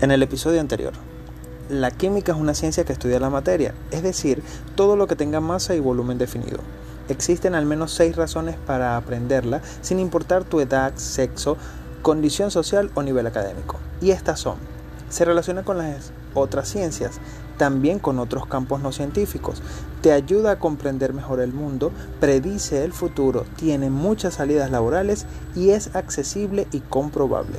En el episodio anterior, la química es una ciencia que estudia la materia, es decir, todo lo que tenga masa y volumen definido. Existen al menos seis razones para aprenderla, sin importar tu edad, sexo, condición social o nivel académico. Y estas son, se relaciona con las otras ciencias, también con otros campos no científicos, te ayuda a comprender mejor el mundo, predice el futuro, tiene muchas salidas laborales y es accesible y comprobable.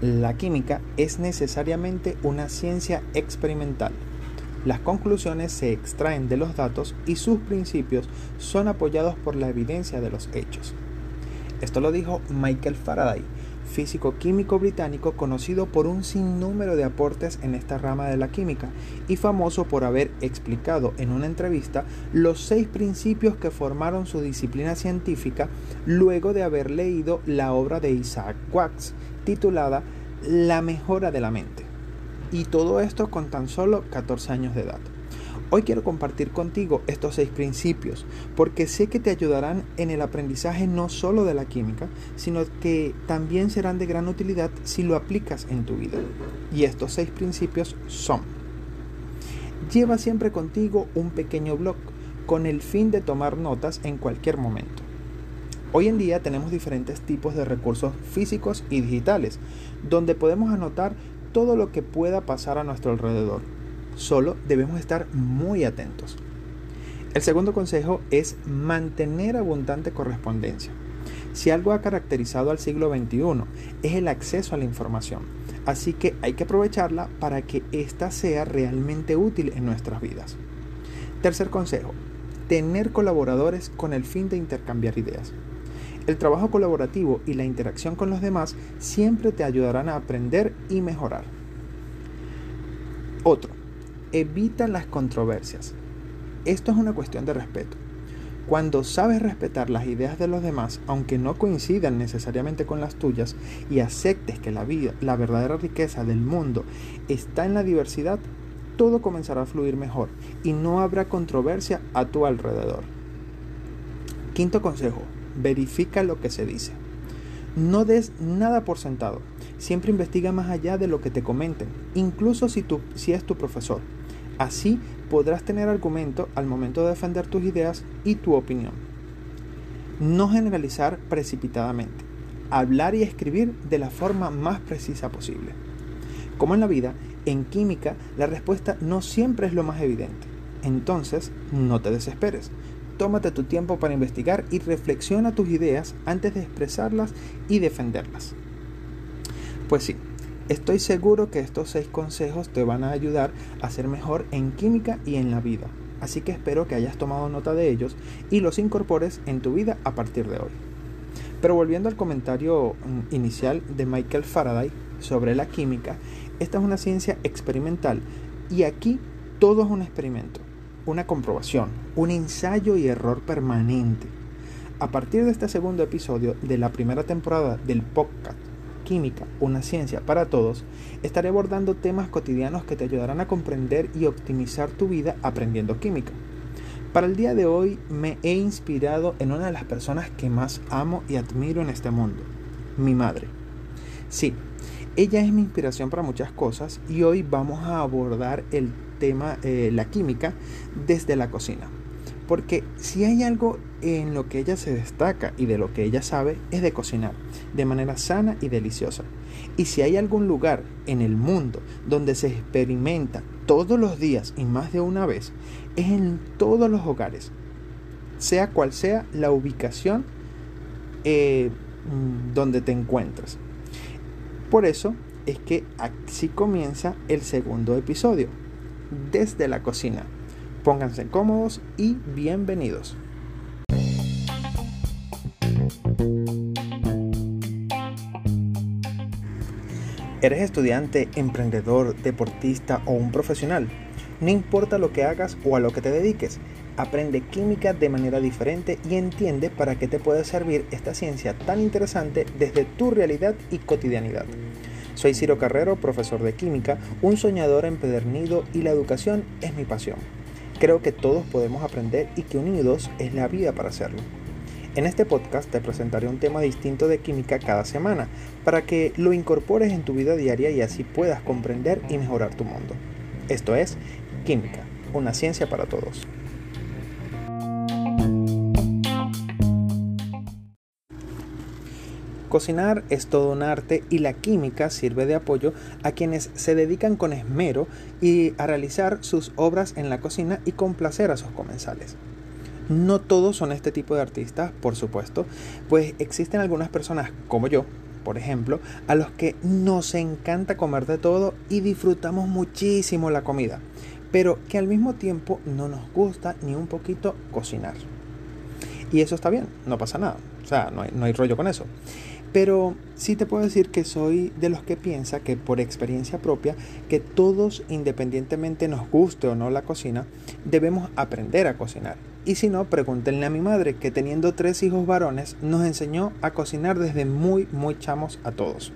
La química es necesariamente una ciencia experimental. Las conclusiones se extraen de los datos y sus principios son apoyados por la evidencia de los hechos. Esto lo dijo Michael Faraday, físico químico británico conocido por un sinnúmero de aportes en esta rama de la química y famoso por haber explicado en una entrevista los seis principios que formaron su disciplina científica luego de haber leído la obra de Isaac Watts titulada La mejora de la mente. Y todo esto con tan solo 14 años de edad. Hoy quiero compartir contigo estos seis principios porque sé que te ayudarán en el aprendizaje no solo de la química, sino que también serán de gran utilidad si lo aplicas en tu vida. Y estos seis principios son, lleva siempre contigo un pequeño blog con el fin de tomar notas en cualquier momento. Hoy en día tenemos diferentes tipos de recursos físicos y digitales, donde podemos anotar todo lo que pueda pasar a nuestro alrededor Solo debemos estar muy atentos. El segundo consejo es mantener abundante correspondencia. Si algo ha caracterizado al siglo XXI es el acceso a la información, así que hay que aprovecharla para que ésta sea realmente útil en nuestras vidas. Tercer consejo, tener colaboradores con el fin de intercambiar ideas. El trabajo colaborativo y la interacción con los demás siempre te ayudarán a aprender y mejorar. Otro, evita las controversias. Esto es una cuestión de respeto. Cuando sabes respetar las ideas de los demás, aunque no coincidan necesariamente con las tuyas, y aceptes que la vida, la verdadera riqueza del mundo está en la diversidad, todo comenzará a fluir mejor y no habrá controversia a tu alrededor. Quinto consejo, verifica lo que se dice. No des nada por sentado. Siempre investiga más allá de lo que te comenten, incluso si, si es tu profesor. Así podrás tener argumento al momento de defender tus ideas y tu opinión. No generalizar precipitadamente. Hablar y escribir de la forma más precisa posible. Como en la vida, en química la respuesta no siempre es lo más evidente. Entonces, no te desesperes. Tómate tu tiempo para investigar y reflexiona tus ideas antes de expresarlas y defenderlas. Pues sí, Estoy seguro que estos seis consejos te van a ayudar a ser mejor en química y en la vida. Así que espero que hayas tomado nota de ellos y los incorpores en tu vida a partir de hoy. Pero volviendo al comentario mm, inicial de Michael Faraday sobre la química, esta es una ciencia experimental y aquí todo es un experimento, una comprobación, un ensayo y error permanente. A partir de este segundo episodio de la primera temporada del podcast Química, una ciencia para todos, estaré abordando temas cotidianos que te ayudarán a comprender y optimizar tu vida aprendiendo química. Para el día de hoy me he inspirado en una de las personas que más amo y admiro en este mundo, mi madre. Sí, ella es mi inspiración para muchas cosas y hoy vamos a abordar el tema, eh, la química, desde la cocina. Porque si hay algo en lo que ella se destaca y de lo que ella sabe es de cocinar, de manera sana y deliciosa. Y si hay algún lugar en el mundo donde se experimenta todos los días y más de una vez, es en todos los hogares, sea cual sea la ubicación eh, mm, donde te encuentres. Por eso es que así comienza el segundo episodio, desde la cocina. Pónganse cómodos y bienvenidos. ¿Eres estudiante, emprendedor, deportista o un profesional? No importa lo que hagas o a lo que te dediques, aprende química de manera diferente y entiende para qué te puede servir esta ciencia tan interesante desde tu realidad y cotidianidad. Soy Ciro Carrero, profesor de química, un soñador empedernido y la educación es mi pasión. Creo que todos podemos aprender y que unidos es la vida para hacerlo. En este podcast te presentaré un tema distinto de química cada semana para que lo incorpores en tu vida diaria y así puedas comprender y mejorar tu mundo. Esto es Química, una ciencia para todos. Cocinar es todo un arte y la química sirve de apoyo a quienes se dedican con esmero y a realizar sus obras en la cocina y complacer a sus comensales. No todos son este tipo de artistas, por supuesto, pues existen algunas personas como yo, por ejemplo, a los que nos encanta comer de todo y disfrutamos muchísimo la comida, pero que al mismo tiempo no nos gusta ni un poquito cocinar. Y eso está bien, no pasa nada, o sea, no hay, no hay rollo con eso. Pero sí te puedo decir que soy de los que piensa que por experiencia propia, que todos, independientemente nos guste o no la cocina, debemos aprender a cocinar. Y si no, pregúntenle a mi madre, que teniendo tres hijos varones, nos enseñó a cocinar desde muy, muy chamos a todos.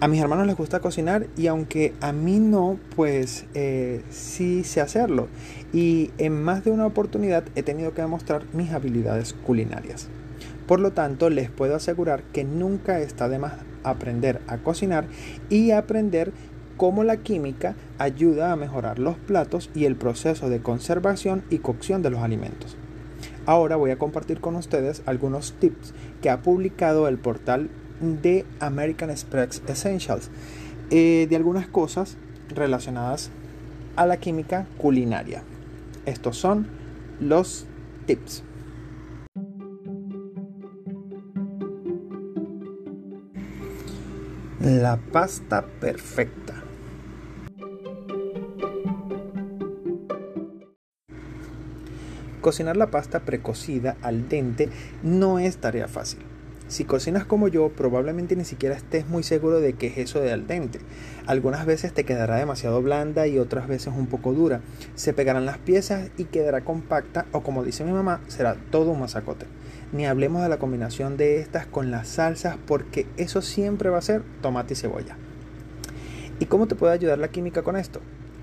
A mis hermanos les gusta cocinar y aunque a mí no, pues eh, sí sé hacerlo. Y en más de una oportunidad he tenido que demostrar mis habilidades culinarias. Por lo tanto, les puedo asegurar que nunca está de más aprender a cocinar y aprender cómo la química ayuda a mejorar los platos y el proceso de conservación y cocción de los alimentos. Ahora voy a compartir con ustedes algunos tips que ha publicado el portal de American Express Essentials eh, de algunas cosas relacionadas a la química culinaria. Estos son los tips. La pasta perfecta. Cocinar la pasta precocida al dente no es tarea fácil. Si cocinas como yo, probablemente ni siquiera estés muy seguro de qué es eso de al dente. Algunas veces te quedará demasiado blanda y otras veces un poco dura. Se pegarán las piezas y quedará compacta o como dice mi mamá, será todo un masacote ni hablemos de la combinación de estas con las salsas porque eso siempre va a ser tomate y cebolla. ¿Y cómo te puede ayudar la química con esto?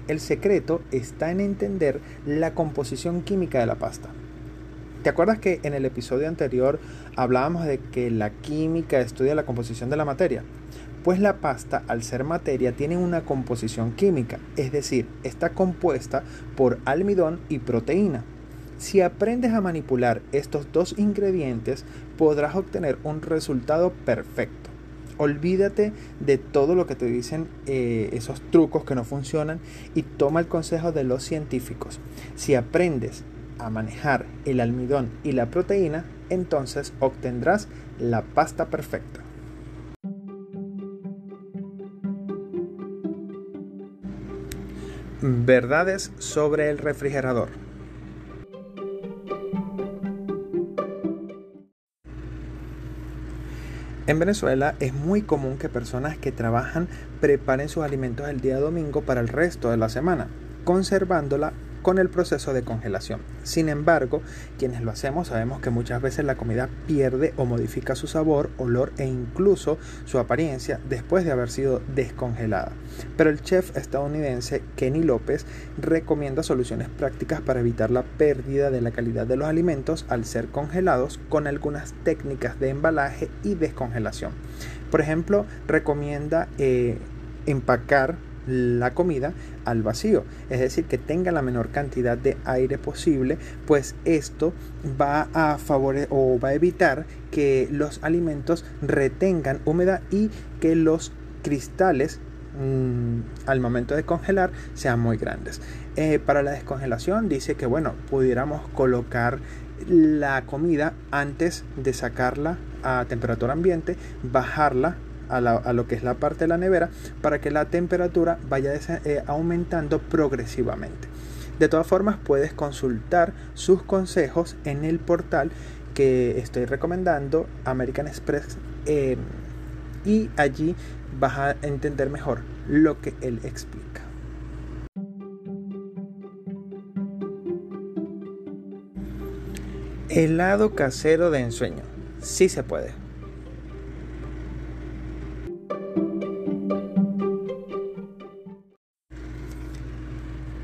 El secreto está en entender la composición química de la pasta. ¿Te acuerdas que en el episodio anterior hablábamos de que la química estudia la composición de la materia? Pues la pasta, al ser materia, tiene una composición química, es decir, está compuesta por almidón y proteína. Si aprendes a manipular estos dos ingredientes, podrás obtener un resultado perfecto. Olvídate de todo lo que te dicen eh, esos trucos que no funcionan y toma el consejo de los científicos. Si aprendes a manejar el almidón y la proteína, entonces obtendrás la pasta perfecta. Verdades sobre el refrigerador. En Venezuela es muy común que personas que trabajan preparen sus alimentos el día domingo para el resto de la semana, conservándola con el proceso de congelación. Sin embargo, quienes lo hacemos sabemos que muchas veces la comida pierde o modifica su sabor, olor e incluso su apariencia después de haber sido descongelada. Pero el chef estadounidense Kenny López recomienda soluciones prácticas para evitar la pérdida de la calidad de los alimentos al ser congelados con algunas técnicas de embalaje y descongelación. Por ejemplo, recomienda eh, empacar la comida al vacío, es decir, que tenga la menor cantidad de aire posible, pues esto va a favorecer o va a evitar que los alimentos retengan humedad y que los cristales mm, al momento de congelar sean muy grandes. Eh, para la descongelación dice que bueno, pudiéramos colocar la comida antes de sacarla a temperatura ambiente, bajarla a, lo que es la parte de la nevera para que la temperatura vaya eh, aumentando progresivamente. De todas formas, puedes consultar sus consejos en el portal que estoy recomendando, American Express, y allí vas a entender mejor lo que él explica. Helado casero de ensueño. Sí se puede.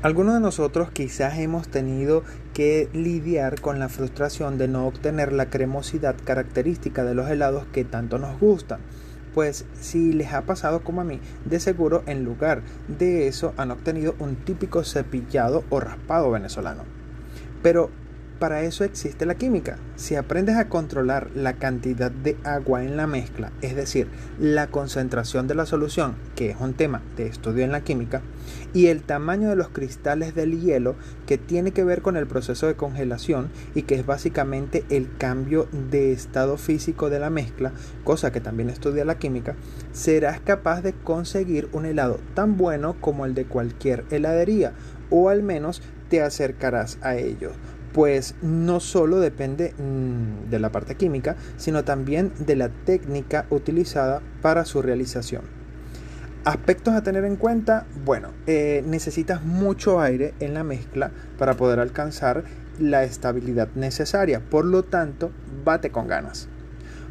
Algunos de nosotros quizás hemos tenido que lidiar con la frustración de no obtener la cremosidad característica de los helados que tanto nos gustan. Pues si les ha pasado como a mí, de seguro en lugar de eso han obtenido un típico cepillado o raspado venezolano. Pero para eso existe la química. Si aprendes a controlar la cantidad de agua en la mezcla, es decir, la concentración de la solución, que es un tema de estudio en la química, y el tamaño de los cristales del hielo, que tiene que ver con el proceso de congelación y que es básicamente el cambio de estado físico de la mezcla, cosa que también estudia la química, serás capaz de conseguir un helado tan bueno como el de cualquier heladería, o al menos te acercarás a ello pues no solo depende mm, de la parte química, sino también de la técnica utilizada para su realización. Aspectos a tener en cuenta, bueno, eh, necesitas mucho aire en la mezcla para poder alcanzar la estabilidad necesaria, por lo tanto, bate con ganas.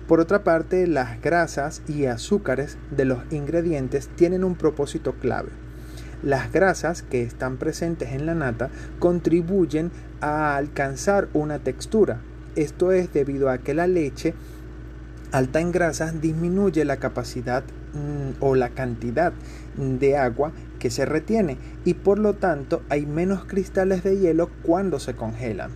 Por otra parte, las grasas y azúcares de los ingredientes tienen un propósito clave las grasas que están presentes en la nata contribuyen a alcanzar una textura. Esto es debido a que la leche alta en grasas disminuye la capacidad mm, o la cantidad de agua que se retiene y por lo tanto hay menos cristales de hielo cuando se congelan.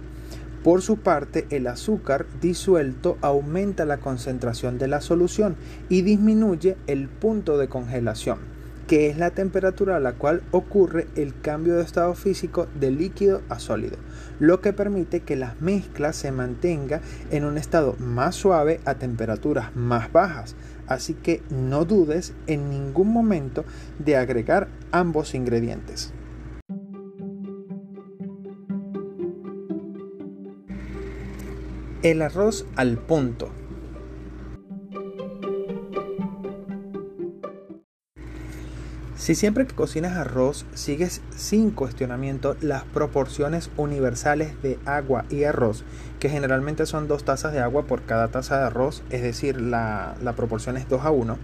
Por su parte, el azúcar disuelto aumenta la concentración de la solución y disminuye el punto de congelación que es la temperatura a la cual ocurre el cambio de estado físico de líquido a sólido, lo que permite que la mezcla se mantenga en un estado más suave a temperaturas más bajas. Así que no dudes en ningún momento de agregar ambos ingredientes. El arroz al punto Si siempre que cocinas arroz sigues sin cuestionamiento las proporciones universales de agua y arroz, que generalmente son dos tazas de agua por cada taza de arroz, es decir, la, la proporción es 2 a 1,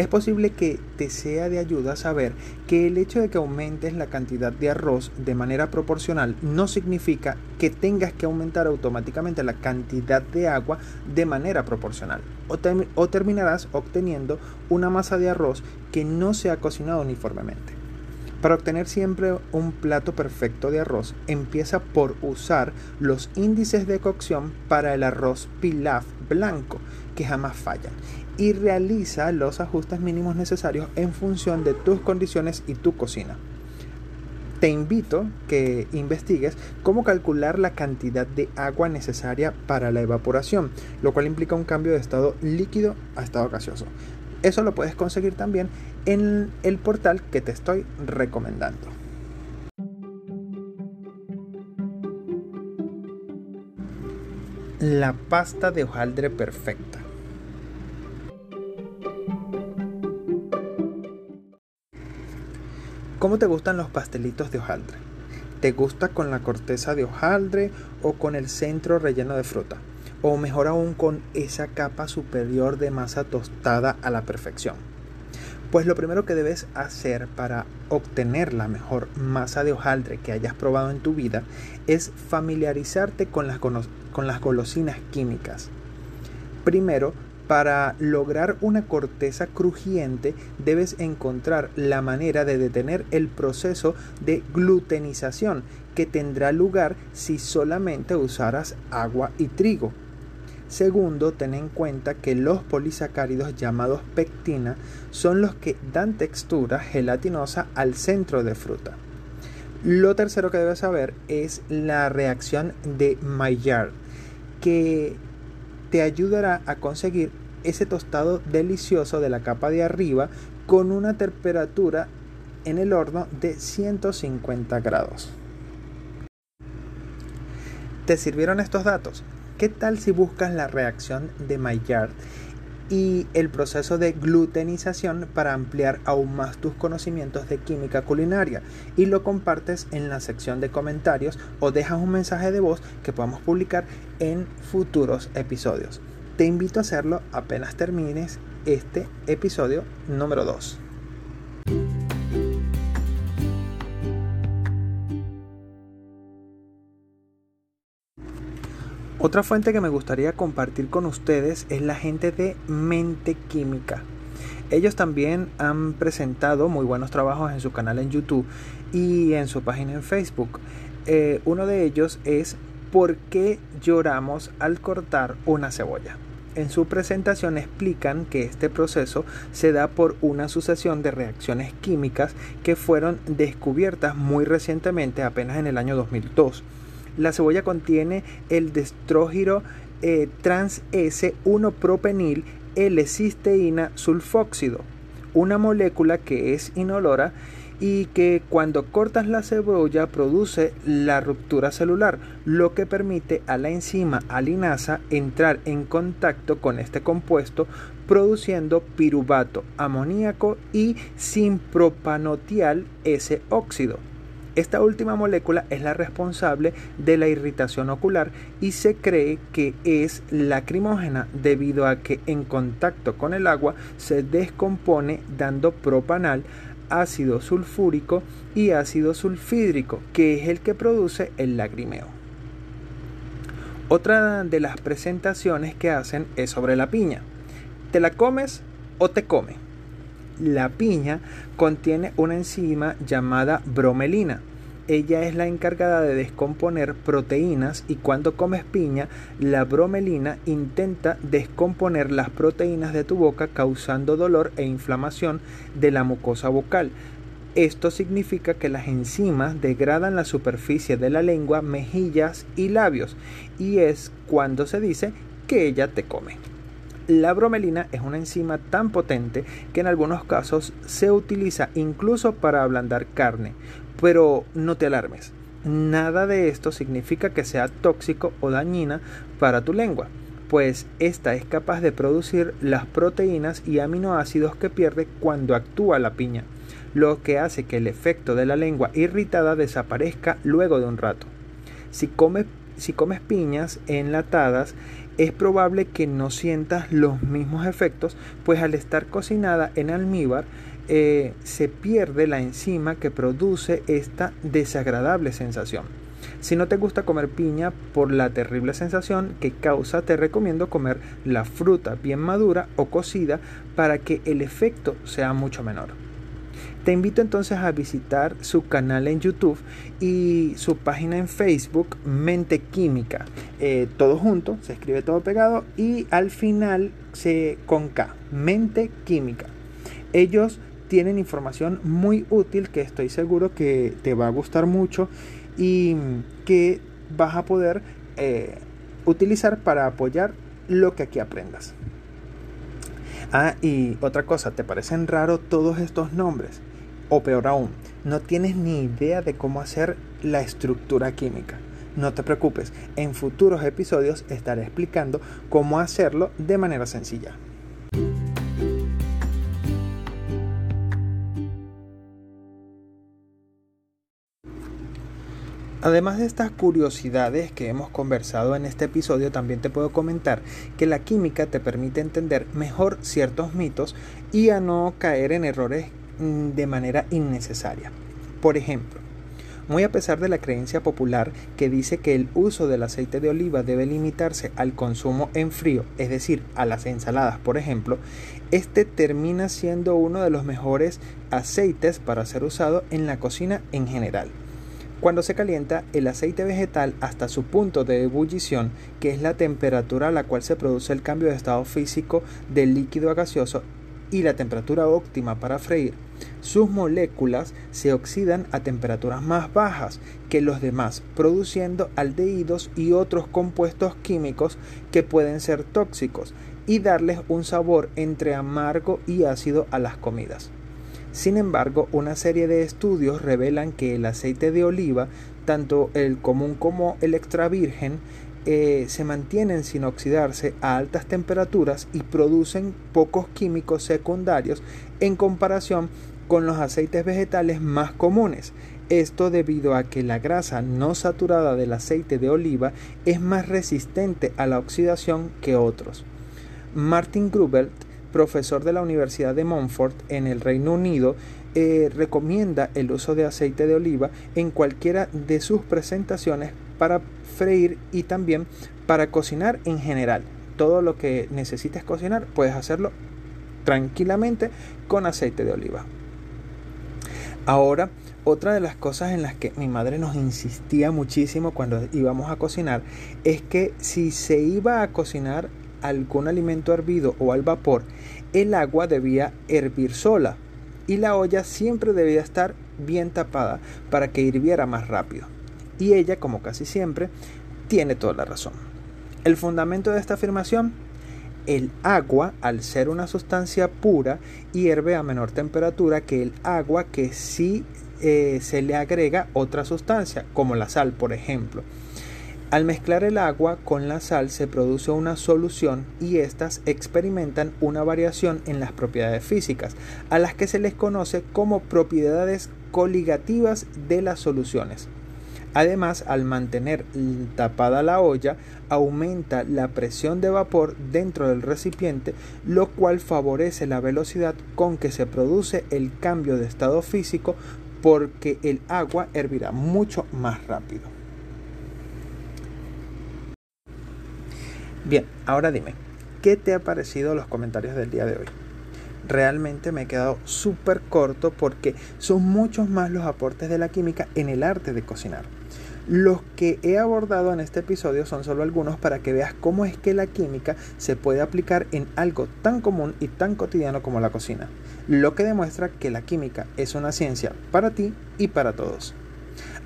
es posible que te sea de ayuda saber que el hecho de que aumentes la cantidad de arroz de manera proporcional no significa que tengas que aumentar automáticamente la cantidad de agua de manera proporcional o, o terminarás obteniendo una masa de arroz que no se ha cocinado uniformemente. Para obtener siempre un plato perfecto de arroz, empieza por usar los índices de cocción para el arroz pilaf blanco, que jamás fallan, y realiza los ajustes mínimos necesarios en función de tus condiciones y tu cocina. Te invito que investigues cómo calcular la cantidad de agua necesaria para la evaporación, lo cual implica un cambio de estado líquido a estado gaseoso. Eso lo puedes conseguir también en el portal que te estoy recomendando. La pasta de hojaldre perfecta. ¿Cómo te gustan los pastelitos de hojaldre? ¿Te gusta con la corteza de hojaldre o con el centro relleno de fruta? O mejor aún con esa capa superior de masa tostada a la perfección. Pues lo primero que debes hacer para obtener la mejor masa de hojaldre que hayas probado en tu vida es familiarizarte con las, con las golosinas químicas. Primero, para lograr una corteza crujiente debes encontrar la manera de detener el proceso de glutenización que tendrá lugar si solamente usaras agua y trigo. Segundo, ten en cuenta que los polisacáridos llamados pectina son los que dan textura gelatinosa al centro de fruta. Lo tercero que debes saber es la reacción de Maillard, que te ayudará a conseguir ese tostado delicioso de la capa de arriba con una temperatura en el horno de 150 grados. ¿Te sirvieron estos datos? ¿Qué tal si buscas la reacción de Maillard y el proceso de glutenización para ampliar aún más tus conocimientos de química culinaria y lo compartes en la sección de comentarios o dejas un mensaje de voz que podamos publicar en futuros episodios te invito a hacerlo apenas termines este episodio número 2. Otra fuente que me gustaría compartir con ustedes es la gente de Mente Química. Ellos también han presentado muy buenos trabajos en su canal en YouTube y en su página en Facebook. Eh, uno de ellos es ¿Por qué lloramos al cortar una cebolla? En su presentación explican que este proceso se da por una sucesión de reacciones químicas que fueron descubiertas muy recientemente, apenas en el año 2002. La cebolla contiene el destrógiro eh, trans S1-propenil L-cisteína sulfóxido, una molécula que es inolora y que cuando cortas la cebolla produce la ruptura celular, lo que permite a la enzima alinasa entrar en contacto con este compuesto produciendo piruvato amoníaco y simpropanotial S óxido. Esta última molécula es la responsable de la irritación ocular y se cree que es lacrimógena debido a que en contacto con el agua se descompone dando propanal, ácido sulfúrico y ácido sulfídrico, que es el que produce el lagrimeo. Otra de las presentaciones que hacen es sobre la piña. ¿Te la comes o te come? La piña contiene una enzima llamada bromelina. Ella es la encargada de descomponer proteínas y cuando comes piña, la bromelina intenta descomponer las proteínas de tu boca causando dolor e inflamación de la mucosa vocal. Esto significa que las enzimas degradan la superficie de la lengua, mejillas y labios y es cuando se dice que ella te come. La bromelina es una enzima tan potente que en algunos casos se utiliza incluso para ablandar carne. Pero no te alarmes, nada de esto significa que sea tóxico o dañina para tu lengua, pues esta es capaz de producir las proteínas y aminoácidos que pierde cuando actúa la piña, lo que hace que el efecto de la lengua irritada desaparezca luego de un rato. Si comes, si comes piñas enlatadas, es probable que no sientas los mismos efectos, pues al estar cocinada en almíbar, eh, se pierde la enzima que produce esta desagradable sensación. Si no te gusta comer piña por la terrible sensación que causa, te recomiendo comer la fruta bien madura o cocida para que el efecto sea mucho menor. Te invito entonces a visitar su canal en YouTube y su página en Facebook, Mente Química. Eh, todo junto, se escribe todo pegado y al final se con K, Mente Química. Ellos tienen información muy útil que estoy seguro que te va a gustar mucho y que vas a poder eh, utilizar para apoyar lo que aquí aprendas. Ah, y otra cosa, ¿te parecen raros todos estos nombres? O peor aún, no tienes ni idea de cómo hacer la estructura química. No te preocupes, en futuros episodios estaré explicando cómo hacerlo de manera sencilla. Además de estas curiosidades que hemos conversado en este episodio, también te puedo comentar que la química te permite entender mejor ciertos mitos y a no caer en errores Mm, de manera innecesaria. Por ejemplo, muy a pesar de la creencia popular que dice que el uso del aceite de oliva debe limitarse al consumo en frío, es decir, a las ensaladas, por ejemplo, este termina siendo uno de los mejores aceites para ser usado en la cocina en general. Cuando se calienta el aceite vegetal hasta su punto de ebullición, que es la temperatura a la cual se produce el cambio de estado físico del líquido a gaseoso, y la temperatura óptima para freír, sus moléculas se oxidan a temperaturas más bajas que los demás, produciendo aldehídos y otros compuestos químicos que pueden ser tóxicos y darles un sabor entre amargo y ácido a las comidas. Sin embargo, una serie de estudios revelan que el aceite de oliva, tanto el común como el extra virgen, eh, se mantienen sin oxidarse a altas temperaturas y producen pocos químicos secundarios en comparación con los aceites vegetales más comunes. Esto debido a que la grasa no saturada del aceite de oliva es más resistente a la oxidación que otros. Martin Grubelt, profesor de la Universidad de Montfort en el Reino Unido, eh, recomienda el uso de aceite de oliva en cualquiera de sus presentaciones para freír y también para cocinar en general. Todo lo que necesites cocinar puedes hacerlo tranquilamente con aceite de oliva. Ahora, otra de las cosas en las que mi madre nos insistía muchísimo cuando íbamos a cocinar es que si se iba a cocinar algún alimento hervido o al vapor, el agua debía hervir sola y la olla siempre debía estar bien tapada para que hirviera más rápido. Y ella, como casi siempre, tiene toda la razón. El fundamento de esta afirmación, el agua, al ser una sustancia pura, hierve a menor temperatura que el agua que sí eh, se le agrega otra sustancia, como la sal, por ejemplo. Al mezclar el agua con la sal se produce una solución y éstas experimentan una variación en las propiedades físicas, a las que se les conoce como propiedades coligativas de las soluciones. Además, al mantener tapada la olla, aumenta la presión de vapor dentro del recipiente, lo cual favorece la velocidad con que se produce el cambio de estado físico porque el agua hervirá mucho más rápido. Bien, ahora dime, ¿qué te ha parecido los comentarios del día de hoy? Realmente me he quedado súper corto porque son muchos más los aportes de la química en el arte de cocinar. Los que he abordado en este episodio son solo algunos para que veas cómo es que la química se puede aplicar en algo tan común y tan cotidiano como la cocina, lo que demuestra que la química es una ciencia para ti y para todos.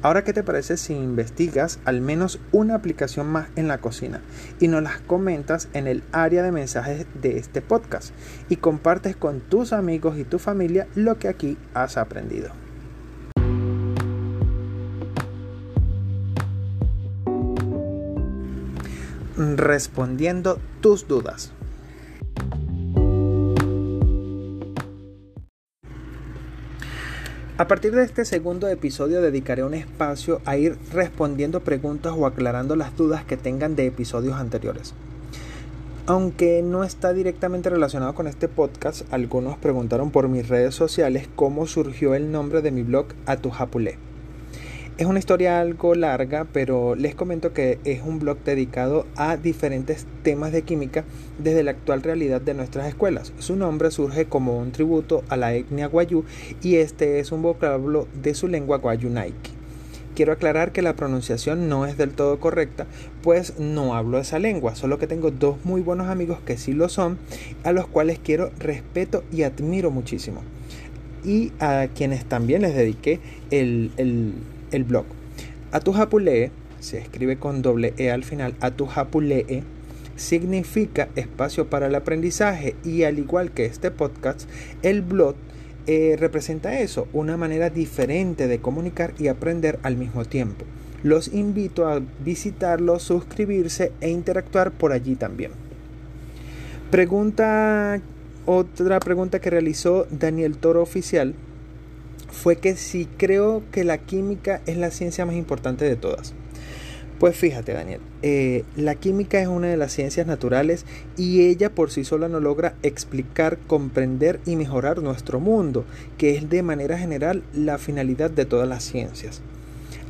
Ahora, ¿qué te parece si investigas al menos una aplicación más en la cocina y nos las comentas en el área de mensajes de este podcast y compartes con tus amigos y tu familia lo que aquí has aprendido? Respondiendo tus dudas. A partir de este segundo episodio dedicaré un espacio a ir respondiendo preguntas o aclarando las dudas que tengan de episodios anteriores. Aunque no está directamente relacionado con este podcast, algunos preguntaron por mis redes sociales cómo surgió el nombre de mi blog Atujapulé. Es una historia algo larga, pero les comento que es un blog dedicado a diferentes temas de química desde la actual realidad de nuestras escuelas. Su nombre surge como un tributo a la etnia guayú y este es un vocablo de su lengua guayunaiki. Quiero aclarar que la pronunciación no es del todo correcta, pues no hablo esa lengua, solo que tengo dos muy buenos amigos que sí lo son, a los cuales quiero respeto y admiro muchísimo. Y a quienes también les dediqué el, el el blog. Atujapulee se escribe con doble E al final, Atujapulee significa espacio para el aprendizaje y al igual que este podcast, el blog eh, representa eso, una manera diferente de comunicar y aprender al mismo tiempo. Los invito a visitarlo, suscribirse e interactuar por allí también. Pregunta, otra pregunta que realizó Daniel Toro Oficial fue que si creo que la química es la ciencia más importante de todas. Pues fíjate Daniel, eh, la química es una de las ciencias naturales y ella por sí sola no logra explicar, comprender y mejorar nuestro mundo, que es de manera general la finalidad de todas las ciencias.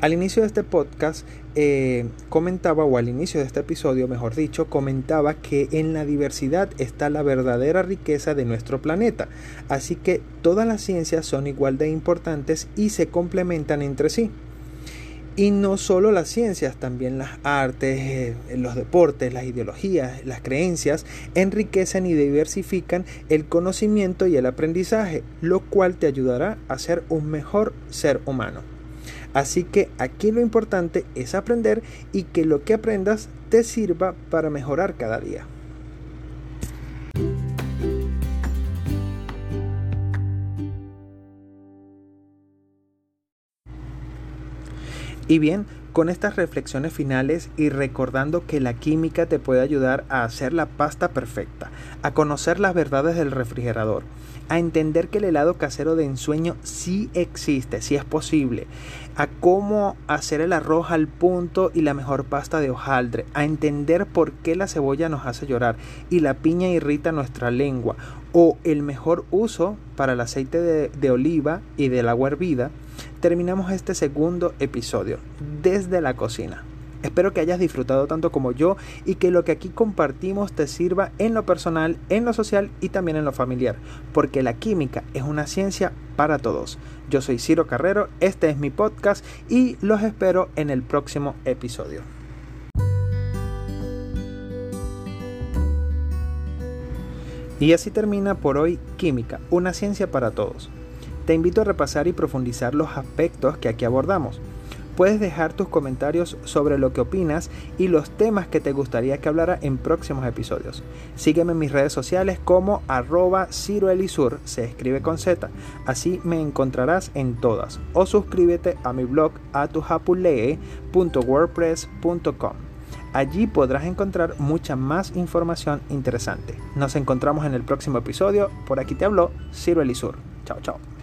Al inicio de este podcast eh, comentaba, o al inicio de este episodio, mejor dicho, comentaba que en la diversidad está la verdadera riqueza de nuestro planeta. Así que todas las ciencias son igual de importantes y se complementan entre sí. Y no solo las ciencias, también las artes, eh, los deportes, las ideologías, las creencias enriquecen y diversifican el conocimiento y el aprendizaje, lo cual te ayudará a ser un mejor ser humano. Así que aquí lo importante es aprender y que lo que aprendas te sirva para mejorar cada día. Y bien, con estas reflexiones finales y recordando que la química te puede ayudar a hacer la pasta perfecta, a conocer las verdades del refrigerador a entender que el helado casero de ensueño sí existe, sí es posible, a cómo hacer el arroz al punto y la mejor pasta de hojaldre, a entender por qué la cebolla nos hace llorar y la piña irrita nuestra lengua, o el mejor uso para el aceite de, de oliva y del agua hervida, terminamos este segundo episodio desde la cocina. Espero que hayas disfrutado tanto como yo y que lo que aquí compartimos te sirva en lo personal, en lo social y también en lo familiar, porque la química es una ciencia para todos. Yo soy Ciro Carrero, este es mi podcast y los espero en el próximo episodio. Y así termina por hoy Química, una ciencia para todos. Te invito a repasar y profundizar los aspectos que aquí abordamos. Puedes dejar tus comentarios sobre lo que opinas y los temas que te gustaría que hablara en próximos episodios. Sígueme en mis redes sociales como arroba ciroelisur, se escribe con Z, así me encontrarás en todas. O suscríbete a mi blog atujapulee.wordpress.com. Allí podrás encontrar mucha más información interesante. Nos encontramos en el próximo episodio. Por aquí te habló Ciro Elisur. Chao, chao.